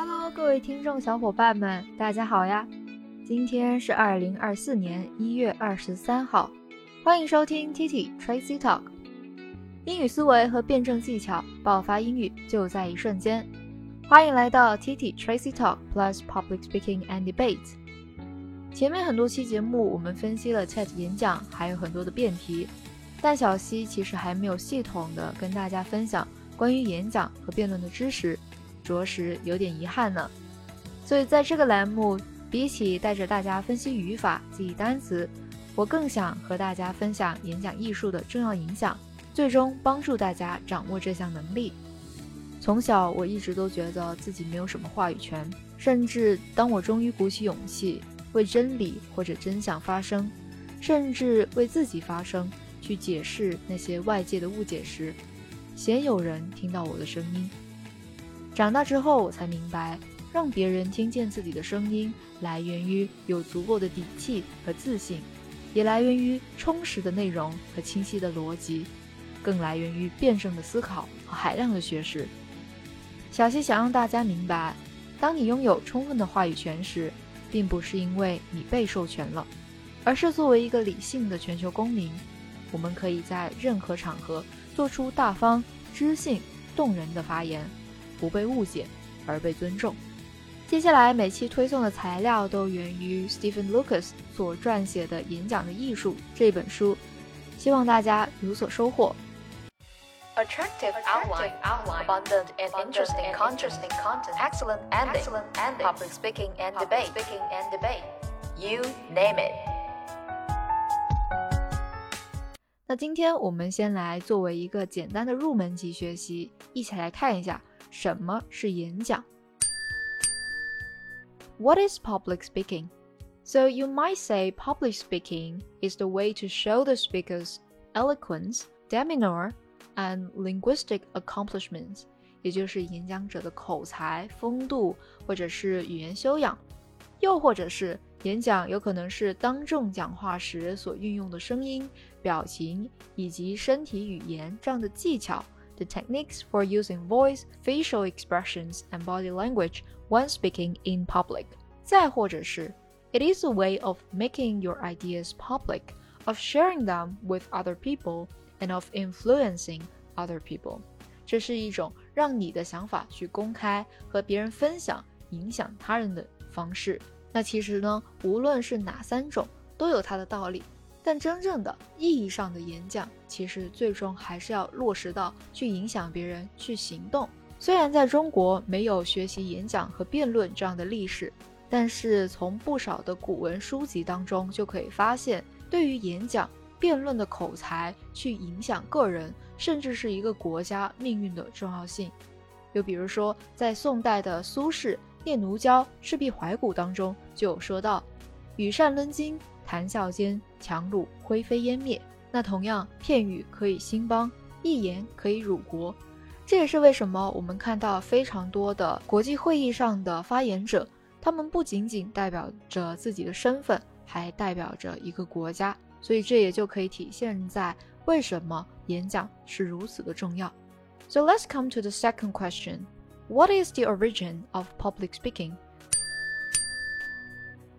Hello，各位听众小伙伴们，大家好呀！今天是二零二四年一月二十三号，欢迎收听 Titi Tracy Talk，英语思维和辩证技巧，爆发英语就在一瞬间。欢迎来到 Titi Tracy Talk Plus Public Speaking and Debate。前面很多期节目我们分析了 TED 演讲，还有很多的辩题，但小溪其实还没有系统的跟大家分享关于演讲和辩论的知识。着实有点遗憾呢，所以在这个栏目，比起带着大家分析语法、记忆单词，我更想和大家分享演讲艺术的重要影响，最终帮助大家掌握这项能力。从小我一直都觉得自己没有什么话语权，甚至当我终于鼓起勇气为真理或者真相发声，甚至为自己发声，去解释那些外界的误解时，鲜有人听到我的声音。长大之后，我才明白，让别人听见自己的声音，来源于有足够的底气和自信，也来源于充实的内容和清晰的逻辑，更来源于辩证的思考和海量的学识。小溪想让大家明白，当你拥有充分的话语权时，并不是因为你被授权了，而是作为一个理性的全球公民，我们可以在任何场合做出大方、知性、动人的发言。不被误解，而被尊重。接下来每期推送的材料都源于 Stephen Lucas 所撰写的《演讲的艺术》这本书，希望大家有所收获。Attractive outline, abundant and interesting content, excellent ending, public speaking and debate. You name it. 那今天我们先来作为一个简单的入门级学习，一起来看一下。什么是演讲？What is public speaking? So you might say public speaking is the way to show the speaker's eloquence, demeanor, and linguistic accomplishments，也就是演讲者的口才、风度或者是语言修养，又或者是演讲有可能是当众讲话时所运用的声音、表情以及身体语言这样的技巧。 the techniques for using voice, facial expressions, and body language when speaking in public. 再或者是 it is a way of making your ideas public, of sharing them with other people, and of influencing other people. 这是一种让你的想法去公开和别人分享，影响他人的方式。那其实呢，无论是哪三种，都有它的道理。 但真正的意义上的演讲，其实最终还是要落实到去影响别人去行动。虽然在中国没有学习演讲和辩论这样的历史，但是从不少的古文书籍当中就可以发现，对于演讲、辩论的口才去影响个人，甚至是一个国家命运的重要性。又比如说，在宋代的苏轼《念奴娇·赤壁怀古》当中就有说到：“羽扇纶巾。”谈笑间，强虏灰飞烟灭。那同样，片语可以兴邦，一言可以辱国。这也是为什么我们看到非常多的国际会议上的发言者，他们不仅仅代表着自己的身份，还代表着一个国家。所以这也就可以体现在为什么演讲是如此的重要。So let's come to the second question: What is the origin of public speaking?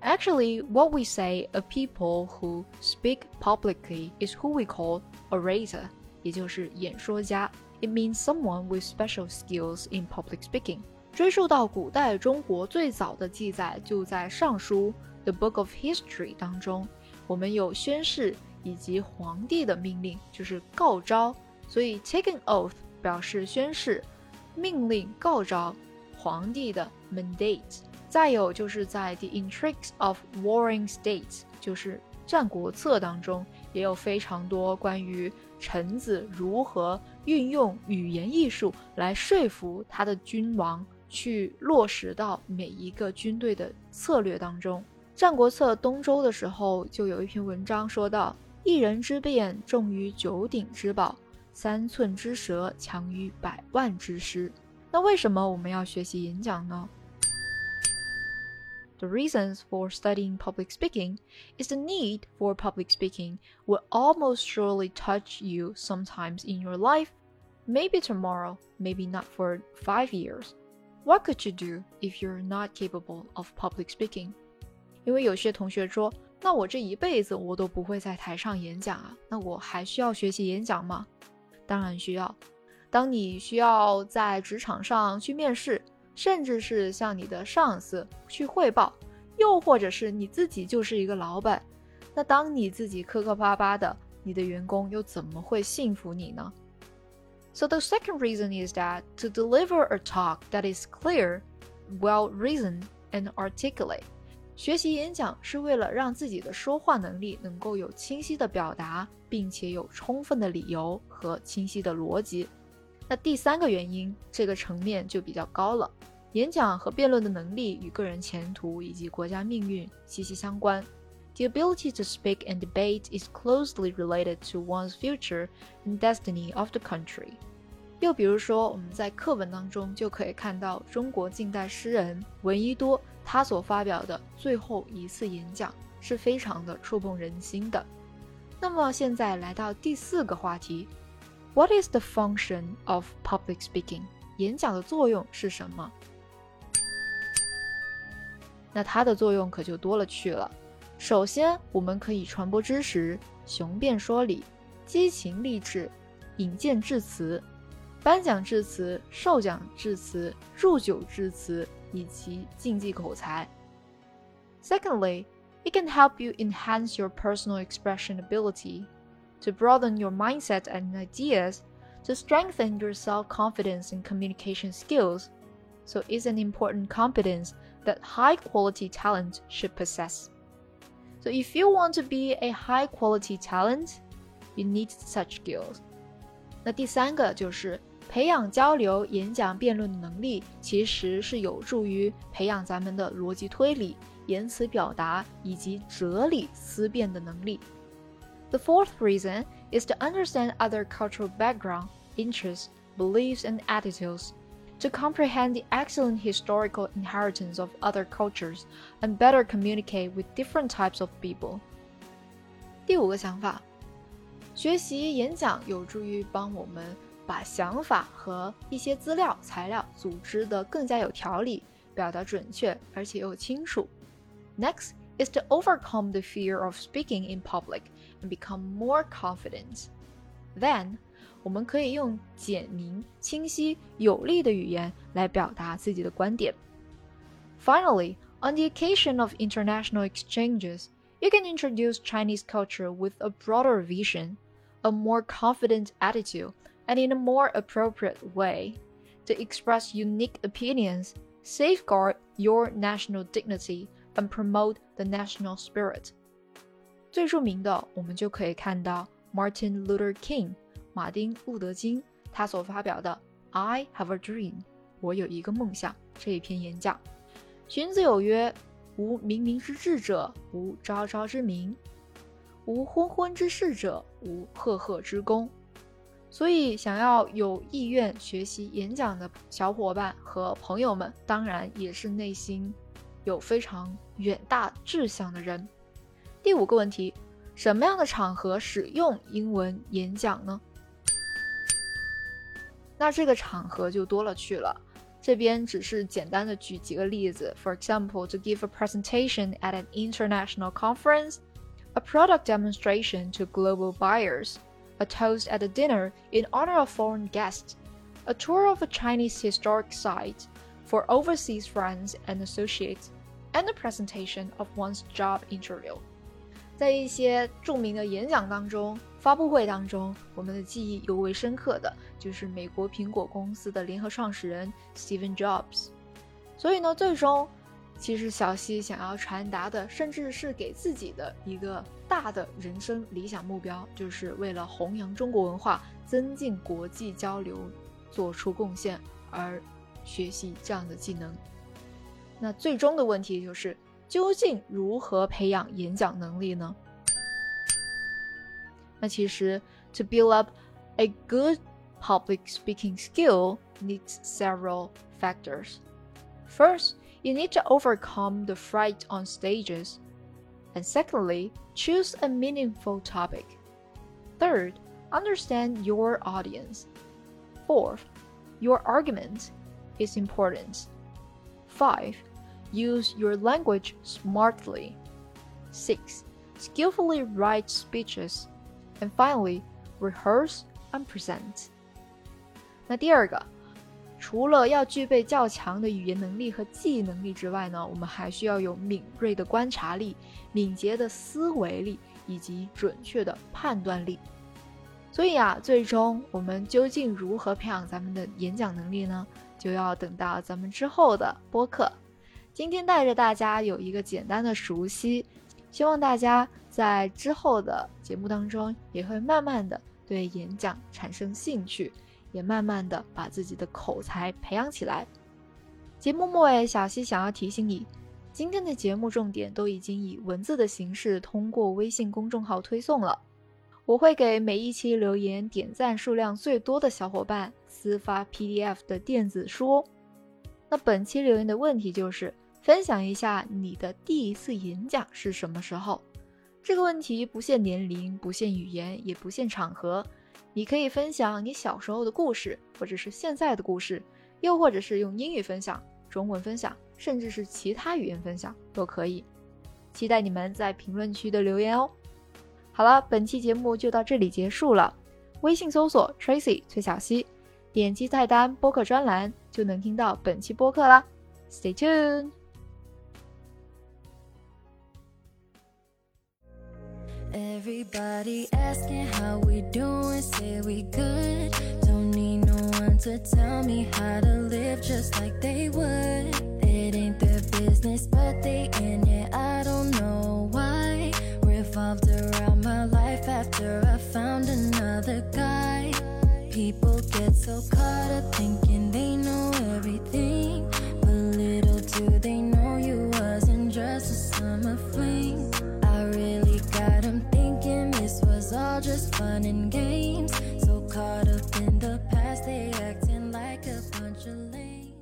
Actually, what we say of people who speak publicly is who we call orator，也就是演说家。It means someone with special skills in public speaking。追溯到古代中国最早的记载就在《尚书》The Book of History 当中，我们有宣誓以及皇帝的命令，就是告昭。所以 take an oath 表示宣誓，命令告昭，皇帝的 mandate。 再有就是在《The Intrigues of Warring States》就是《战国策》当中，也有非常多关于臣子如何运用语言艺术来说服他的君王，去落实到每一个军队的策略当中。《战国策·东周》的时候，就有一篇文章说到：“一人之辩重于九鼎之宝，三寸之舌强于百万之师。”那为什么我们要学习演讲呢 ？The reasons for studying public speaking is the need for public speaking will almost surely touch you sometimes in your life, maybe tomorrow, maybe not for five years. What could you do if you're not capable of public speaking？因为有些同学说，那我这一辈子我都不会在台上演讲啊，那我还需要学习演讲吗？当然需要。当你需要在职场上去面试， 甚至是向你的上司去汇报，又或者是你自己就是一个老板，那当你自己磕磕巴巴的，你的员工又怎么会信服你呢？So the second reason is that to deliver a talk that is clear, well reasoned, and articulate. 学习演讲是为了让自己的说话能力能够有清晰的表达，并且有充分的理由和清晰的逻辑。那第三个原因，这个层面就比较高了。演讲和辩论的能力与个人前途以及国家命运息息相关。The ability to speak and debate is closely related to one's future and destiny of the country。又比如说，我们在课文当中就可以看到中国近代诗人闻一多他所发表的最后一次演讲，是非常的触碰人心的。那么现在来到第四个话题 ，What is the function of public speaking？演讲的作用是什么？那它的作用可就多了去了。首先，我们可以传播知识、雄辩说理、激情励志、引荐致辞、颁奖致辞、授奖致辞、祝酒致辞以及竞技口才。Secondly, it can help you enhance your personal expression ability, to broaden your mindset and ideas, to strengthen your self-confidence and communication skills. So it's an important competence that high-quality talent should possess. So if you want to be a high quality talent, you need such skills. 那第三个就是培养交流、演讲、辩论的能力，其实是有助于培养咱们的逻辑推理、言辞表达以及哲理思辨的能力。 The fourth reason is to understand other cultural background, interests, beliefs, and attitudes to comprehend the excellent historical inheritance of other cultures and better communicate with different types of people. 第五个想法，学习演讲有助于帮我们把想法和一些资料材料组织得更加有条理，表达准确而且又清楚。Next is to overcome the fear of speaking in public and become more confident. Then 我们可以用简明、清晰、有力的语言来表达自己的观点。Finally, on the occasion of international exchanges, you can introduce Chinese culture with a broader vision, a more confident attitude, and in a more appropriate way to express unique opinions, safeguard your national dignity, and promote the national spirit. 最著名的，我们就可以看到 Martin Luther King 马丁·路德·金他所发表的《I Have a Dream》，我有一个梦想这一篇演讲，荀子有曰：“无冥冥之志者，无昭昭之明；无昏昏之事者，无赫赫之功。”所以，想要有意愿学习演讲的小伙伴和朋友们，当然也是内心有非常远大志向的人。第五个问题：什么样的场合使用英文演讲呢？那这个场合就多了去了。这边只是简单的举几个例子。For example, to give a presentation at an international conference, a product demonstration to global buyers, a toast at a dinner in honor of foreign guests, a tour of a Chinese historic site for overseas friends and associates, and a presentation of one's job interview. 在一些著名的演讲当中、发布会当中，我们的记忆尤为深刻的就是美国苹果公司的联合创始人 Steve Jobs。所以呢，最终其实小西想要传达的，甚至是给自己的一个大的人生理想目标，就是为了弘扬中国文化、增进国际交流做出贡献而学习这样的技能。那最终的问题就是。究竟如何培养演讲能力呢？那其实，to build up a good public speaking skill needs several factors. First, you need to overcome the fright on stages. And secondly, choose a meaningful topic. Third, understand your audience. Fourth, your argument is important. 5. Use your language smartly. 6. Skillfully write speeches. And finally, rehearse and present. 那第二个，除了要具备较强的语言能力和记忆能力之外呢，我们还需要有敏锐的观察力、敏捷的思维力以及准确的判断力。所以啊，最终我们究竟如何培养咱们的演讲能力呢？就要等到咱们之后的播客。今天带着大家有一个简单的熟悉，希望大家在之后的节目当中也会慢慢的对演讲产生兴趣，也慢慢的把自己的口才培养起来。节目末尾，小溪想要提醒你，今天的节目重点都已经以文字的形式通过微信公众号推送了，我会给每一期留言点赞数量最多的小伙伴私发 PDF 的电子书。那本期留言的问题就是。分享一下你的第一次演讲是什么时候？这个问题不限年龄，不限语言，也不限场合。你可以分享你小时候的故事，或者是现在的故事，又或者是用英语分享、中文分享，甚至是其他语言分享都可以。期待你们在评论区的留言哦。好了，本期节目就到这里结束了。微信搜索 Tracy 崔小溪，点击菜单播客专栏就能听到本期播客啦。Stay tuned。Everybody asking how we doing, say we good. Don't need no one to tell me how to live just like they would. It ain't their business, but they in it. I don't know why. Revolved around my life after I found another guy. People get so caught all just fun and games. So caught up in the past, they acting like a bunch of lame.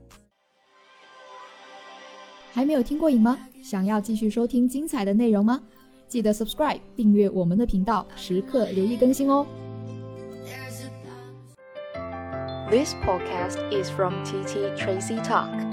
还没有听过瘾吗？想要继续收听精彩的内容吗？记得 subscribe 订阅我们的频道，时刻留意更新哦。This podcast is from TT Tracy Talk.